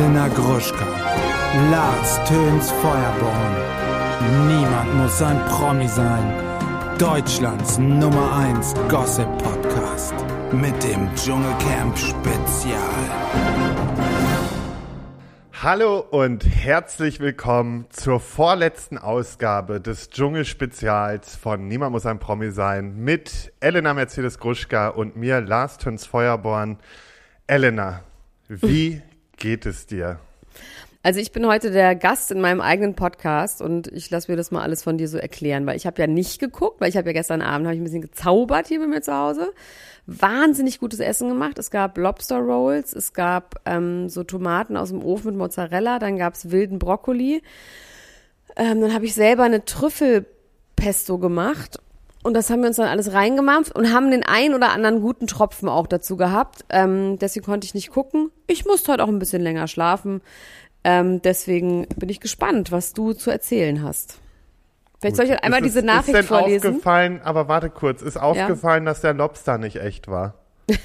Elena Gruschka, Lars Töns Feuerborn. Niemand muss ein Promi sein. Deutschlands Nummer 1 Gossip Podcast mit dem Dschungelcamp Spezial. Hallo und herzlich willkommen zur vorletzten Ausgabe des Dschungelspezials von Niemand muss ein Promi sein mit Elena Mercedes Gruschka und mir Lars Töns Feuerborn. Elena, wie geht es dir? Also ich bin heute der Gast in meinem eigenen Podcast und ich lasse mir das mal alles von dir so erklären, weil ich habe ja nicht geguckt, weil ich habe ja gestern Abend hab ich ein bisschen gezaubert hier bei mir zu Hause. Wahnsinnig gutes Essen gemacht. Es gab Lobster Rolls, es gab ähm, so Tomaten aus dem Ofen mit Mozzarella, dann gab es wilden Brokkoli. Ähm, dann habe ich selber eine Trüffelpesto gemacht und das haben wir uns dann alles reingemampft und haben den ein oder anderen guten Tropfen auch dazu gehabt. Ähm, deswegen konnte ich nicht gucken. Ich musste heute auch ein bisschen länger schlafen. Ähm, deswegen bin ich gespannt, was du zu erzählen hast. Vielleicht soll ich halt einmal ist, diese Nachricht ist denn vorlesen. aufgefallen, aber warte kurz, ist aufgefallen, ja? dass der Lobster nicht echt war?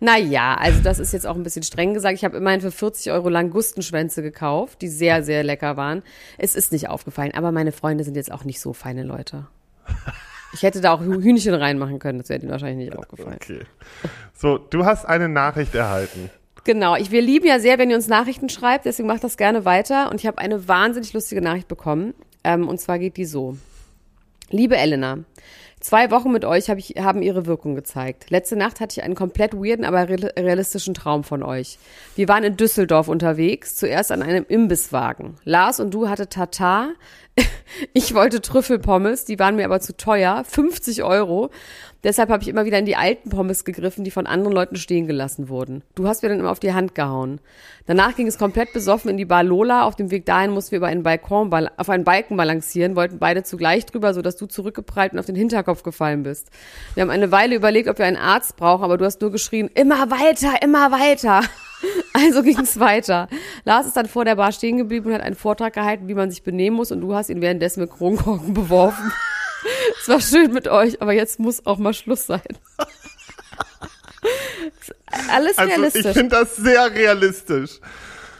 naja, also das ist jetzt auch ein bisschen streng gesagt. Ich habe immerhin für 40 Euro Langustenschwänze gekauft, die sehr, sehr lecker waren. Es ist nicht aufgefallen, aber meine Freunde sind jetzt auch nicht so feine Leute. Ich hätte da auch Hühnchen reinmachen können, das wäre ihnen wahrscheinlich nicht aufgefallen. Okay. So, du hast eine Nachricht erhalten. Genau, ich, wir lieben ja sehr, wenn ihr uns Nachrichten schreibt, deswegen macht das gerne weiter. Und ich habe eine wahnsinnig lustige Nachricht bekommen. Ähm, und zwar geht die so. Liebe Elena, Zwei Wochen mit euch hab ich, haben ihre Wirkung gezeigt. Letzte Nacht hatte ich einen komplett weirden, aber realistischen Traum von euch. Wir waren in Düsseldorf unterwegs, zuerst an einem Imbisswagen. Lars und du hatte Tatar. Ich wollte Trüffelpommes, die waren mir aber zu teuer, 50 Euro. Deshalb habe ich immer wieder in die alten Pommes gegriffen, die von anderen Leuten stehen gelassen wurden. Du hast mir dann immer auf die Hand gehauen. Danach ging es komplett besoffen in die Bar Lola. Auf dem Weg dahin mussten wir über einen Balkon, auf einen Balken balancieren, wollten beide zugleich drüber, sodass du zurückgeprallt und auf den Hinterkopf gefallen bist. Wir haben eine Weile überlegt, ob wir einen Arzt brauchen, aber du hast nur geschrien, immer weiter, immer weiter. Also ging es weiter. Lars ist dann vor der Bar stehen geblieben und hat einen Vortrag gehalten, wie man sich benehmen muss und du hast ihn währenddessen mit Kronkorken beworfen. es war schön mit euch, aber jetzt muss auch mal Schluss sein. Alles also, realistisch. Ich finde das sehr realistisch.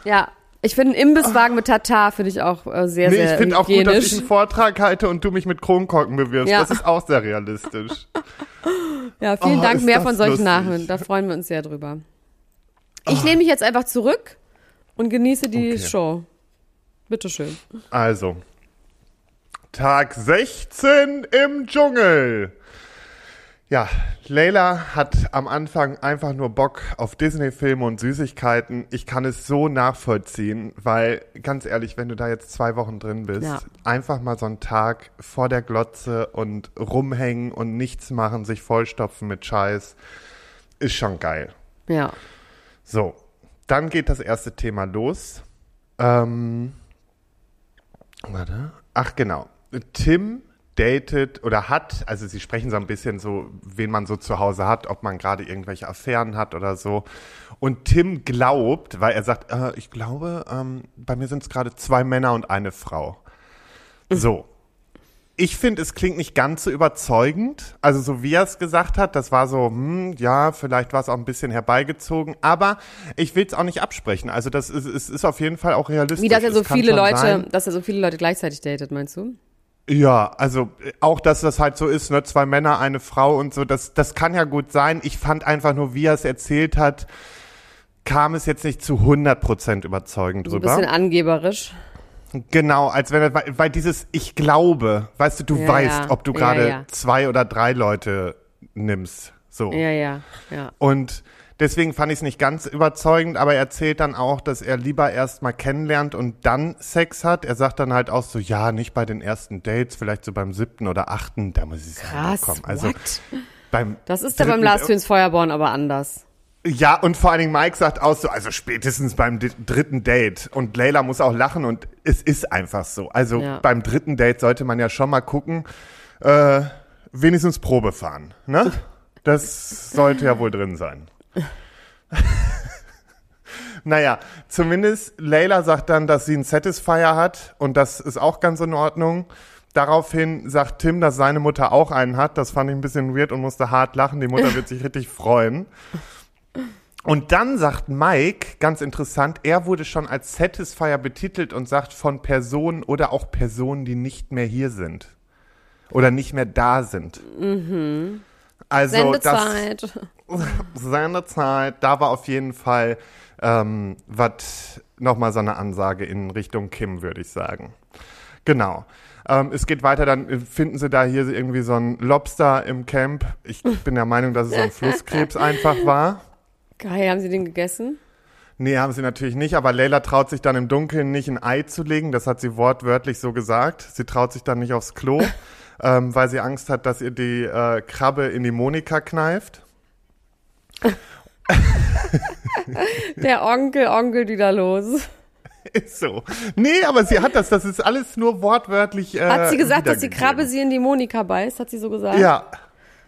Ja, ich finde einen Imbisswagen mit Tatar finde ich auch äh, sehr, nee, sehr ich finde auch gut, dass ich einen Vortrag halte und du mich mit Kronkorken bewirfst. Ja. Das ist auch sehr realistisch. ja, vielen oh, Dank. Mehr von solchen Nachrichten. Da freuen wir uns sehr drüber. Ich oh. lehne mich jetzt einfach zurück und genieße die okay. Show. Bitteschön. Also, Tag 16 im Dschungel. Ja, Leila hat am Anfang einfach nur Bock auf Disney-Filme und Süßigkeiten. Ich kann es so nachvollziehen, weil ganz ehrlich, wenn du da jetzt zwei Wochen drin bist, ja. einfach mal so einen Tag vor der Glotze und rumhängen und nichts machen, sich vollstopfen mit Scheiß, ist schon geil. Ja. So, dann geht das erste Thema los. Ähm, warte. Ach genau. Tim datet oder hat, also sie sprechen so ein bisschen so, wen man so zu Hause hat, ob man gerade irgendwelche Affären hat oder so. Und Tim glaubt, weil er sagt, äh, ich glaube, ähm, bei mir sind es gerade zwei Männer und eine Frau. So. Ich finde, es klingt nicht ganz so überzeugend. Also so wie er es gesagt hat, das war so, hm, ja, vielleicht war es auch ein bisschen herbeigezogen, aber ich will es auch nicht absprechen. Also das ist, ist, ist auf jeden Fall auch realistisch. Wie, dass er so viele Leute, sein. dass er so viele Leute gleichzeitig datet, meinst du? Ja, also auch, dass das halt so ist, ne, zwei Männer, eine Frau und so, das, das kann ja gut sein. Ich fand einfach nur, wie er es erzählt hat, kam es jetzt nicht zu 100 Prozent überzeugend drüber. Ein bisschen angeberisch. Genau, als wenn er, weil dieses Ich glaube, weißt du, du ja, weißt, ja. ob du gerade ja, zwei oder drei Leute nimmst. So. Ja, ja, ja. Und Deswegen fand ich es nicht ganz überzeugend, aber er erzählt dann auch, dass er lieber erst mal kennenlernt und dann Sex hat. Er sagt dann halt auch so, ja, nicht bei den ersten Dates, vielleicht so beim siebten oder achten, da muss ich sagen, Krass, komm. Also beim Das ist ja beim Last Twins Feuerborn aber anders. Ja, und vor allen Dingen Mike sagt auch so, also spätestens beim dritten Date. Und Leila muss auch lachen und es ist einfach so. Also ja. beim dritten Date sollte man ja schon mal gucken, äh, wenigstens Probe fahren. Ne? Das sollte ja wohl drin sein. naja, zumindest Layla sagt dann, dass sie einen Satisfier hat und das ist auch ganz in Ordnung. Daraufhin sagt Tim, dass seine Mutter auch einen hat. Das fand ich ein bisschen weird und musste hart lachen. Die Mutter wird sich richtig freuen. Und dann sagt Mike, ganz interessant, er wurde schon als Satisfier betitelt und sagt von Personen oder auch Personen, die nicht mehr hier sind. Oder nicht mehr da sind. Mhm. Also Sendezeit. das Sendezeit, da war auf jeden Fall ähm, was nochmal so eine Ansage in Richtung Kim, würde ich sagen. Genau. Ähm, es geht weiter, dann finden sie da hier irgendwie so ein Lobster im Camp. Ich bin der Meinung, dass es so ein Flusskrebs einfach war. Geil, haben Sie den gegessen? Nee, haben sie natürlich nicht, aber Leila traut sich dann im Dunkeln nicht ein Ei zu legen. Das hat sie wortwörtlich so gesagt. Sie traut sich dann nicht aufs Klo, ähm, weil sie Angst hat, dass ihr die äh, Krabbe in die Monika kneift. Der Onkel, Onkel wieder los. Ist so. Nee, aber sie hat das, das ist alles nur wortwörtlich. Äh, Hat sie gesagt, dass die Krabbe sie in die Monika beißt? Hat sie so gesagt? Ja.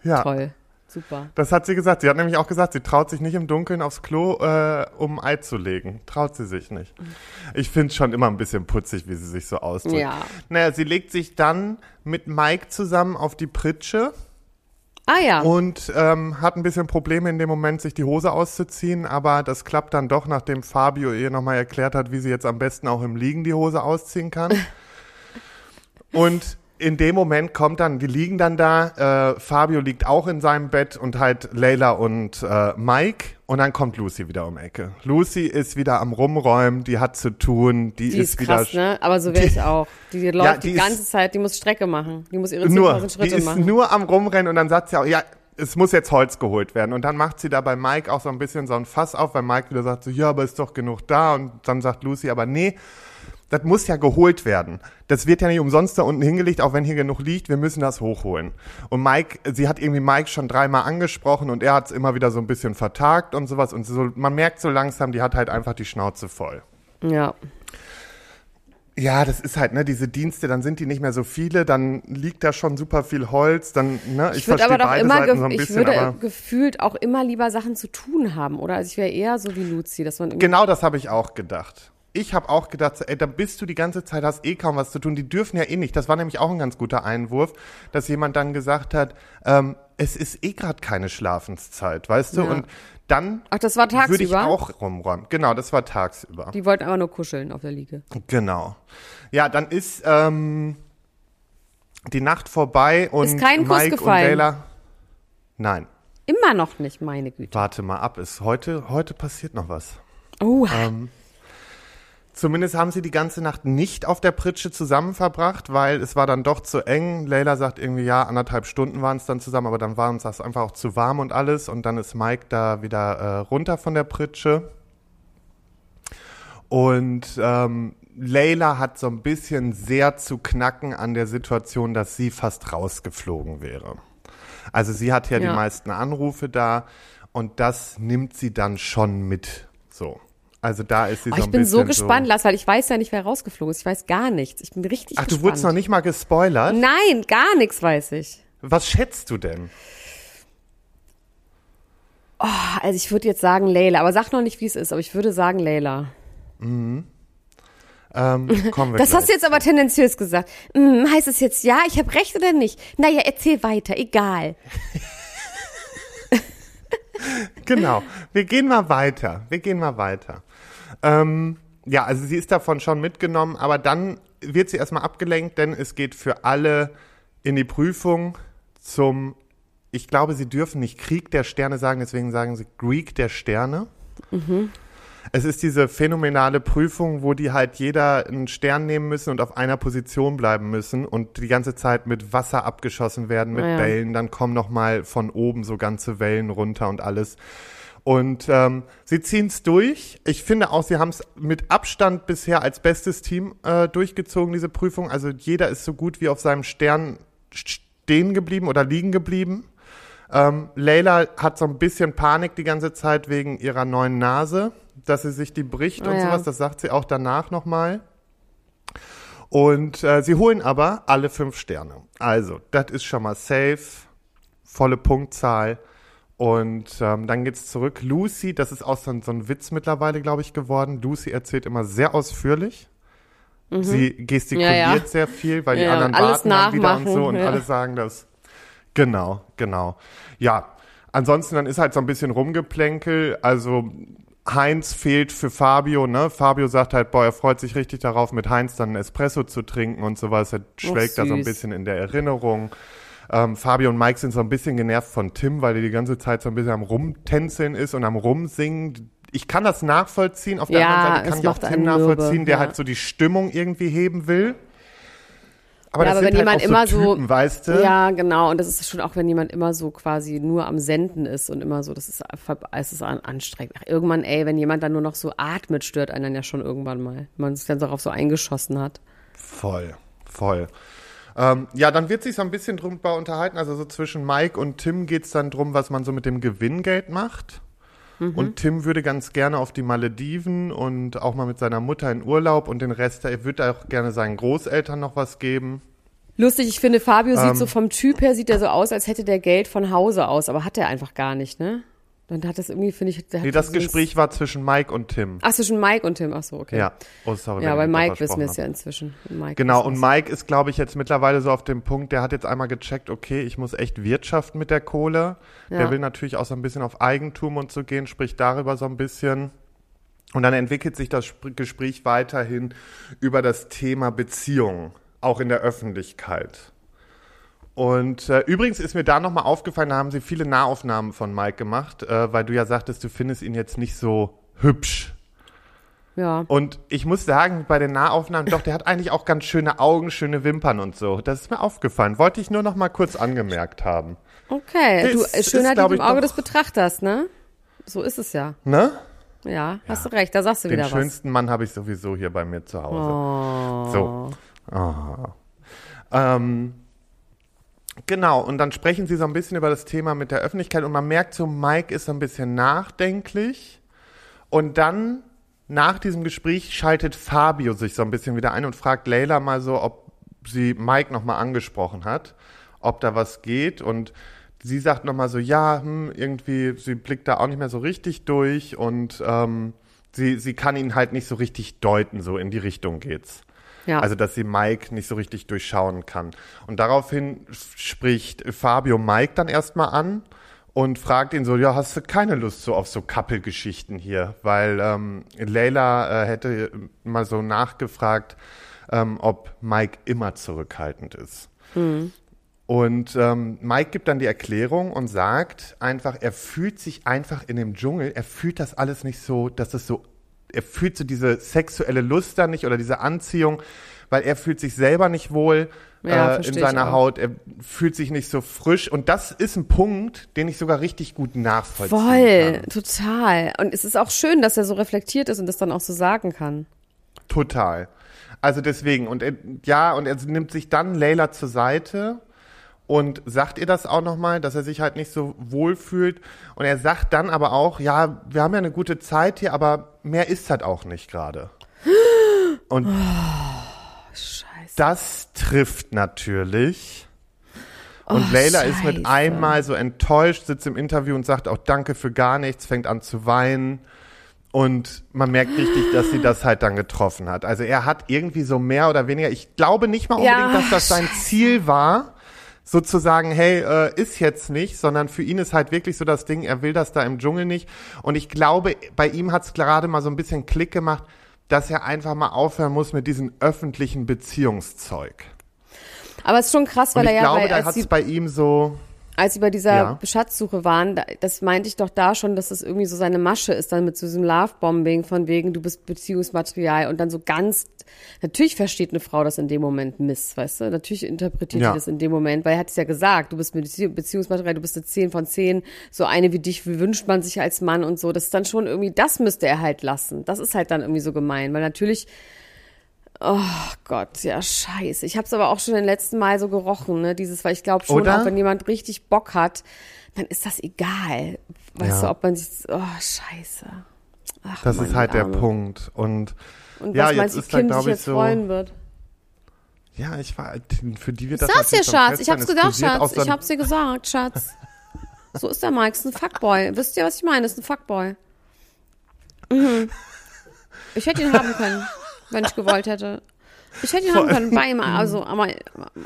Ja. Toll. Super. Das hat sie gesagt. Sie hat nämlich auch gesagt, sie traut sich nicht im Dunkeln aufs Klo, äh, um Ei zu legen. Traut sie sich nicht. Ich finde es schon immer ein bisschen putzig, wie sie sich so ausdrückt. Ja. Naja, sie legt sich dann mit Mike zusammen auf die Pritsche Ah ja. und ähm, hat ein bisschen Probleme in dem Moment, sich die Hose auszuziehen, aber das klappt dann doch, nachdem Fabio ihr nochmal erklärt hat, wie sie jetzt am besten auch im Liegen die Hose ausziehen kann. und in dem Moment kommt dann, die liegen dann da, äh, Fabio liegt auch in seinem Bett und halt Leila und äh, Mike und dann kommt Lucy wieder um Ecke. Lucy ist wieder am Rumräumen, die hat zu tun, die, die ist, ist wieder krass, ne? Aber so wäre ich auch. Die, die läuft die die ist- ganze Zeit, die muss Strecke machen. Die muss ihre nur, 10.000 die Schritte ist machen. nur am Rumrennen und dann sagt sie auch, ja, es muss jetzt Holz geholt werden. Und dann macht sie da bei Mike auch so ein bisschen so ein Fass auf, weil Mike wieder sagt so, ja, aber ist doch genug da. Und dann sagt Lucy, aber nee, das muss ja geholt werden. Das wird ja nicht umsonst da unten hingelegt, auch wenn hier genug liegt, wir müssen das hochholen. Und Mike, sie hat irgendwie Mike schon dreimal angesprochen und er hat es immer wieder so ein bisschen vertagt und sowas. Und so, man merkt so langsam, die hat halt einfach die Schnauze voll. ja. Ja, das ist halt, ne, diese Dienste, dann sind die nicht mehr so viele, dann liegt da schon super viel Holz, dann, ne, ich, Ich würde verstehe aber doch beide immer, so ein ich bisschen, würde gefühlt auch immer lieber Sachen zu tun haben, oder? Also ich wäre eher so wie Luzi, dass man genau das habe ich auch gedacht. Ich habe auch gedacht, ey, da bist du die ganze Zeit, hast eh kaum was zu tun. Die dürfen ja eh nicht. Das war nämlich auch ein ganz guter Einwurf, dass jemand dann gesagt hat, ähm, es ist eh gerade keine Schlafenszeit, weißt du? Ja. Und dann Ach, das war würde ich tagsüber? auch rumräumen. Genau, das war tagsüber. Die wollten aber nur kuscheln auf der Liege. Genau. Ja, dann ist ähm, die Nacht vorbei und Ist kein Kuss Mike gefallen? und Leila. Nein, Immer noch nicht, meine Güte. warte mal ab. Ist heute, heute passiert noch was. Oh, Ähm, Zumindest haben sie die ganze Nacht nicht auf der Pritsche zusammen verbracht, weil es war dann doch zu eng. Leila sagt irgendwie, ja, anderthalb Stunden waren es dann zusammen, aber dann war uns das einfach auch zu warm und alles. Und dann ist Mike da wieder äh, runter von der Pritsche. Und ähm, Leila hat so ein bisschen sehr zu knacken an der Situation, dass sie fast rausgeflogen wäre. Also sie hat ja, Ja. die meisten Anrufe da und das nimmt sie dann schon mit. So. Also da ist sie oh, so ich ein bin bisschen so gespannt, Lass, weil ich weiß ja nicht, wer rausgeflogen ist. Ich weiß gar nichts. Ich bin richtig Ach, du gespannt. wurdest noch nicht mal gespoilert? Nein, gar nichts weiß ich. Was schätzt du denn? Ah, Also ich würde jetzt sagen Layla, aber sag noch nicht, wie es ist, aber ich würde sagen Layla. Ähm, kommen wir Das gleich. hast du jetzt aber tendenziös gesagt. Hm, heißt es jetzt ja, ich habe recht oder nicht? Naja, erzähl weiter, egal. Genau. Wir gehen mal weiter. Wir gehen mal weiter. Ähm, ja, also sie ist davon schon mitgenommen, aber dann wird sie erstmal abgelenkt, denn es geht für alle in die Prüfung zum, ich glaube, sie dürfen nicht Krieg der Sterne sagen, deswegen sagen sie Greek der Sterne. Es ist diese phänomenale Prüfung, wo die halt jeder einen Stern nehmen müssen und auf einer Position bleiben müssen und die ganze Zeit mit Wasser abgeschossen werden, mit Ah ja. Bällen. Dann kommen noch mal von oben so ganze Wellen runter und alles. Und ähm, sie ziehen es durch. Ich finde auch, sie haben es mit Abstand bisher als bestes Team äh, durchgezogen, diese Prüfung. Also jeder ist so gut wie auf seinem Stern stehen geblieben oder liegen geblieben. Ähm, Leila hat so ein bisschen Panik die ganze Zeit wegen ihrer neuen Nase, dass sie sich die bricht Ah, und ja. sowas. Das sagt sie auch danach nochmal. Und äh, sie holen aber alle fünf Sterne. Also, das ist schon mal safe, volle Punktzahl. Und ähm, dann geht's zurück. Lucy, das ist auch so ein, so ein Witz mittlerweile, glaube ich, geworden. Lucy erzählt immer sehr ausführlich. Sie gestikuliert Mhm. Ja, ja. sehr viel, weil die Ja, anderen alles warten dann wieder und so und alle sagen das. Genau, genau. Ja, ansonsten dann ist halt so ein bisschen Rumgeplänkel. Also Heinz fehlt für Fabio, ne? Fabio sagt halt, boah, er freut sich richtig darauf, mit Heinz dann einen Espresso zu trinken und sowas. Er schwelgt da so ein bisschen in der Erinnerung. Ähm, Fabio und Mike sind so ein bisschen genervt von Tim, weil er die ganze Zeit so ein bisschen am Rumtänzeln ist und am Rumsingen. Ich kann das nachvollziehen. Auf der Ja, anderen Seite kann ich auch Tim nachvollziehen, der ja. halt so die Stimmung irgendwie heben will. Aber Ja, das aber wenn halt jemand so immer so- Typen, weißt du? Ja, genau. Und das ist schon auch, wenn jemand immer so quasi nur am Senden ist und immer so, das ist, es ist an- anstrengend. Ach, irgendwann, ey, wenn jemand dann nur noch so atmet, stört einen dann ja schon irgendwann mal. Wenn man sich dann darauf so eingeschossen hat. Voll, voll. Ähm, ja, dann wird sich so ein bisschen drüber unterhalten. Also so zwischen Mike und Tim geht's dann drum, was man so mit dem Gewinngeld macht. Und Tim würde ganz gerne auf die Malediven und auch mal mit seiner Mutter in Urlaub und den Rest, er würde auch gerne seinen Großeltern noch was geben. Lustig, ich finde, Fabio Ähm. sieht so vom Typ her, sieht er so aus, als hätte der Geld von Hause aus, aber hat er einfach gar nicht, ne? Dann hat das irgendwie, finde ich, der Nee, das dieses- Gespräch war zwischen Mike und Tim. Ach, zwischen Mike und Tim, ach so, okay. Ja. Oh, sorry, Ja, bei Mike wissen wir es ja inzwischen. Mike Genau, und. Mike ist, glaube ich, jetzt mittlerweile so auf dem Punkt, der hat jetzt einmal gecheckt, okay, ich muss echt wirtschaften mit der Kohle. Der Ja. will natürlich auch so ein bisschen auf Eigentum und so gehen, spricht darüber so ein bisschen. Und dann entwickelt sich das Sp- Gespräch weiterhin über das Thema Beziehungen, auch in der Öffentlichkeit. Und äh, übrigens ist mir da nochmal aufgefallen, da haben sie viele Nahaufnahmen von Mike gemacht, äh, weil du ja sagtest, du findest ihn jetzt nicht so hübsch. Ja. Und ich muss sagen, bei den Nahaufnahmen, doch, der hat eigentlich auch ganz schöne Augen, schöne Wimpern und so. Das ist mir aufgefallen. Wollte ich nur noch mal kurz angemerkt haben. Okay, du, Das ist, Schönheit liegt im Auge des Betrachters, ne? So ist es ja. Ne? Ja, hast du recht, da sagst du Den wieder was. schönsten Mann habe ich sowieso hier bei mir zu Hause. Oh. So. Ah. Ähm, genau, und dann sprechen sie so ein bisschen über das Thema mit der Öffentlichkeit und man merkt so, Mike ist so ein bisschen nachdenklich und dann nach diesem Gespräch schaltet Fabio sich so ein bisschen wieder ein und fragt Leila mal so, ob sie Mike nochmal angesprochen hat, ob da was geht und sie sagt nochmal so, ja, hm, irgendwie, sie blickt da auch nicht mehr so richtig durch und ähm, sie, sie kann ihn halt nicht so richtig deuten, so in die Richtung geht's. Ja. Also, dass sie Mike nicht so richtig durchschauen kann. Und daraufhin spricht Fabio Mike dann erstmal an und fragt ihn so, ja, hast du keine Lust so auf so Couple-Geschichten hier? Weil ähm, Leila äh, hätte mal so nachgefragt, ähm, ob Mike immer zurückhaltend ist. Und ähm, Mike gibt dann die Erklärung und sagt einfach, er fühlt sich einfach in dem Dschungel, er fühlt das alles nicht so, dass es so, er fühlt so diese sexuelle Lust da nicht oder diese Anziehung, weil er fühlt sich selber nicht wohl Ja, äh, in seiner. Haut, er fühlt sich nicht so frisch und das ist ein Punkt, den ich sogar richtig gut nachvollziehen Voll, kann. total. Und es ist auch schön, dass er so reflektiert ist und das dann auch so sagen kann. Total. Also deswegen, und er, ja, und er nimmt sich dann Leila zur Seite und sagt ihr das auch nochmal, dass er sich halt nicht so wohl fühlt. Und er sagt dann aber auch, ja, wir haben ja eine gute Zeit hier, aber mehr ist halt auch nicht gerade. Und Scheiße. das trifft natürlich. Und Oh, Leila ist mit einmal so enttäuscht, sitzt im Interview und sagt auch Danke für gar nichts, fängt an zu weinen. Und man merkt richtig, dass sie das halt dann getroffen hat. Also er hat irgendwie so mehr oder weniger, ich glaube nicht mal unbedingt, Ja, dass das sein Ziel war, sozusagen, hey, äh, ist jetzt nicht, sondern für ihn ist halt wirklich so das Ding, er will das da im Dschungel nicht. Und ich glaube, bei ihm hat es gerade mal so ein bisschen Klick gemacht, dass er einfach mal aufhören muss mit diesem öffentlichen Beziehungszeug. Aber es ist schon krass, weil er ich ja, glaube, bei, da hat es bei ihm so, als sie bei dieser Ja. Schatzsuche waren, da, das meinte ich doch da schon, dass das irgendwie so seine Masche ist, dann mit so diesem Lovebombing von wegen, du bist Beziehungsmaterial und dann so ganz, natürlich versteht eine Frau das in dem Moment miss, weißt du? Natürlich interpretiert Ja. sie das in dem Moment, weil er hat es ja gesagt, du bist Bezie- Beziehungsmaterial, du bist eine 10 von 10, so eine wie dich wünscht man sich als Mann und so. Das ist dann schon irgendwie, das müsste er halt lassen. Das ist halt dann irgendwie so gemein, weil natürlich Oh Gott, ja, scheiße. Ich habe es aber auch schon den letzten Mal so gerochen, ne? Dieses, weil ich glaube schon, Oder? auch wenn jemand richtig Bock hat, dann ist das egal. Weißt Ja. du, ob man sich. Oh, scheiße. Ach, das Mann, ist halt die der Arme. Punkt. Und Und Ja, was jetzt meinst du, ist Kim glaub sich ich, jetzt so- freuen wird? ja, ich war, für die wird das Sag's dir, Schatz. Ich hab's auch Schatz. Ich hab's dir gesagt, Schatz. So ist der Mike, ist ein Fuckboy. Wisst ihr, was ich meine? Ist ein Fuckboy. Mhm. Ich hätte ihn haben können, wenn ich gewollt hätte. Ich hätte ihn haben können bei ihm, also, aber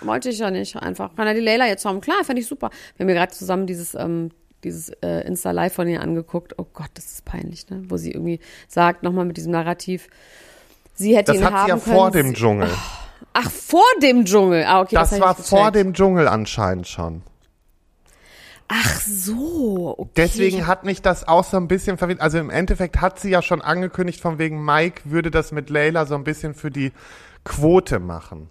wollte ich ja nicht einfach. Kann er die Leila jetzt haben? Klar, fände ich super. Wir haben ja gerade zusammen dieses ähm, dieses äh, Insta-Live von ihr angeguckt. Oh Gott, das ist peinlich, ne? Wo sie irgendwie sagt, nochmal mit diesem Narrativ, sie hätte Das ihn hat haben sie ja können. vor dem Dschungel. Ach, vor dem Dschungel. Ah, okay, das das, war vor dem Dschungel anscheinend schon. Ach so, okay. Deswegen hat mich das auch so ein bisschen verwirrt. Also im Endeffekt hat sie ja schon angekündigt, von wegen Mike würde das mit Layla so ein bisschen für die Quote machen.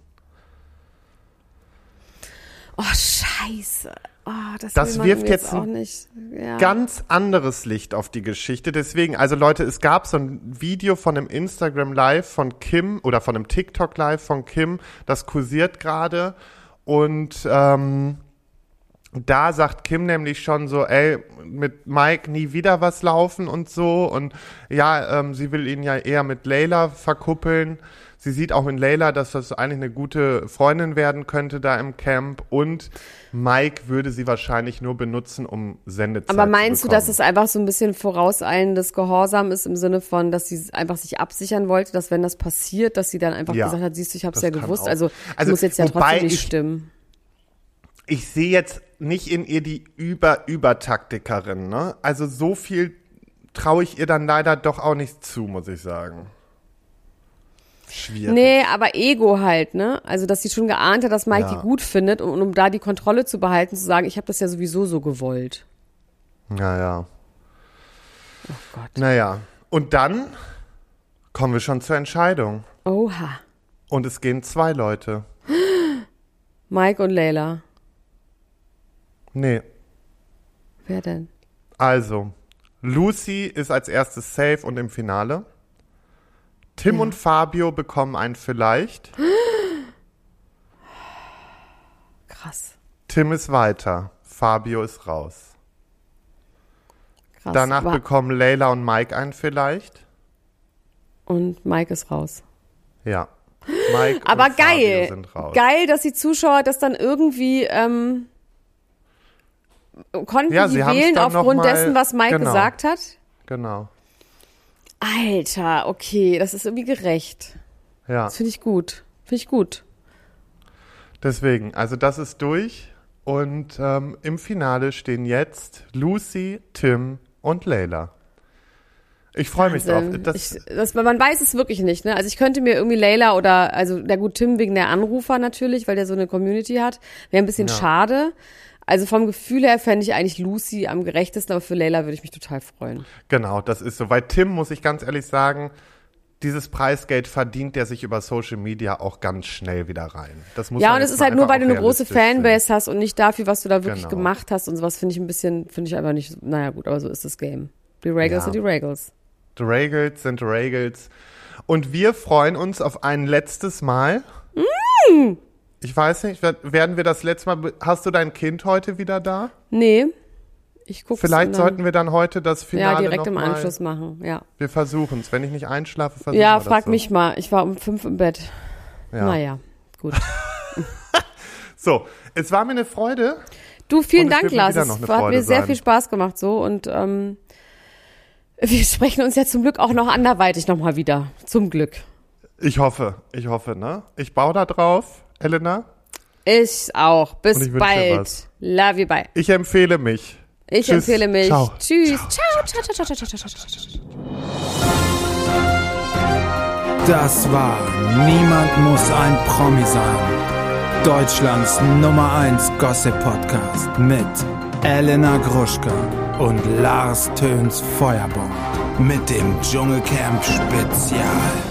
Oh, scheiße. Oh, das Das wirft jetzt nicht. Ja. Ganz anderes Licht auf die Geschichte. Deswegen, also Leute, es gab so ein Video von einem Instagram Live von Kim oder von einem TikTok Live von Kim, das kursiert gerade. Und ähm, da sagt Kim nämlich schon so, ey, mit Mike nie wieder was laufen und so. Und ja, ähm, sie will ihn ja eher mit Layla verkuppeln. Sie sieht auch in Layla, dass das eigentlich eine gute Freundin werden könnte da im Camp. Und Mike würde sie wahrscheinlich nur benutzen, um Sendezeit Aber meinst zu du, dass es einfach so ein bisschen vorauseilendes Gehorsam ist im Sinne von, dass sie einfach sich absichern wollte, dass wenn das passiert, dass sie dann einfach Ja, gesagt hat, siehst du, ich hab's ja gewusst. auch. Also, Also, muss jetzt ja trotzdem nicht ich- stimmen. ich sehe jetzt nicht in ihr die Über-Über-Taktikerin, ne? Also so viel traue ich ihr dann leider doch auch nicht zu, muss ich sagen. Schwierig. Nee, aber Ego halt, ne? Also, dass sie schon geahnt hat, dass Mike Ja. die gut findet und um da die Kontrolle zu behalten, zu sagen, ich habe das ja sowieso so gewollt. Naja. Oh Gott. Naja. Und dann kommen wir schon zur Entscheidung. Oha. Und es gehen zwei Leute. Mike und Layla. Nee. Wer denn? Also, Lucy ist als erstes safe und im Finale. Tim und Fabio bekommen ein vielleicht. Krass. Tim ist weiter. Fabio ist raus. Krass. Danach Wa- bekommen Layla und Mike ein vielleicht. und Mike ist raus. Ja. Mike Aber und Fabio geil. sind raus. Geil, dass die Zuschauer das dann irgendwie ähm, konnten Ja, die wählen aufgrund mal- dessen, was Mike genau. gesagt hat. Genau. Alter, okay, das ist irgendwie gerecht. Ja. Das finde ich gut. Finde ich gut. Deswegen, also das ist durch. Und ähm, im Finale stehen jetzt Lucy, Tim und Layla. Ich freue mich drauf. Das, ich, das, man weiß es wirklich nicht, ne? Also ich könnte mir irgendwie Layla oder, also der gut Tim wegen der Anrufer natürlich, weil der so eine Community hat, wäre ein bisschen Ja. schade. Also vom Gefühl her fände ich eigentlich Lucy am gerechtesten, aber für Layla würde ich mich total freuen. genau, das ist so. Weil Tim, muss ich ganz ehrlich sagen, dieses Preisgeld verdient der sich über Social Media auch ganz schnell wieder rein. Das muss Ja, und es ist halt nur, weil du eine große realistisch sehen. Fanbase hast und nicht dafür, was du da wirklich Genau. gemacht hast und sowas finde ich ein bisschen, finde ich einfach nicht, naja gut, aber so ist das Game. Die Regals Ja. sind die Regals. The Regals sind the Regals. Und wir freuen uns auf ein letztes Mal. Mm. Ich weiß nicht, wer- werden wir das letzte Mal, hast du dein Kind heute wieder da? Nee, ich gucke Vielleicht sollten wir dann heute das Finale ja direkt im mal, Anschluss machen, ja. Wir versuchen es. Wenn ich nicht einschlafe, versuchen Ja, wir frag das so. mich mal. Ich war um fünf im Bett. Ja. Naja, gut. So, es war mir eine Freude. Du, vielen Und Dank, Lars. Es hat Freude mir sehr sein. viel Spaß gemacht so und ähm, wir sprechen uns ja zum Glück auch noch anderweitig nochmal wieder. Zum Glück. Ich hoffe, ich hoffe, ne? Ich baue da drauf, Elena. Ich auch. Bis ich bald. Love you, bye. Ich empfehle mich. Ich Tschüss. empfehle mich. Ciao. Tschüss. Ciao. Ciao, ciao, ciao, ciao, ciao, ciao, ciao. Das war Niemand muss ein Promi sein. Deutschlands Nummer 1 Gossip Podcast mit Elena Gruschka und Lars Töns Feuerbomb mit dem Dschungelcamp Spezial.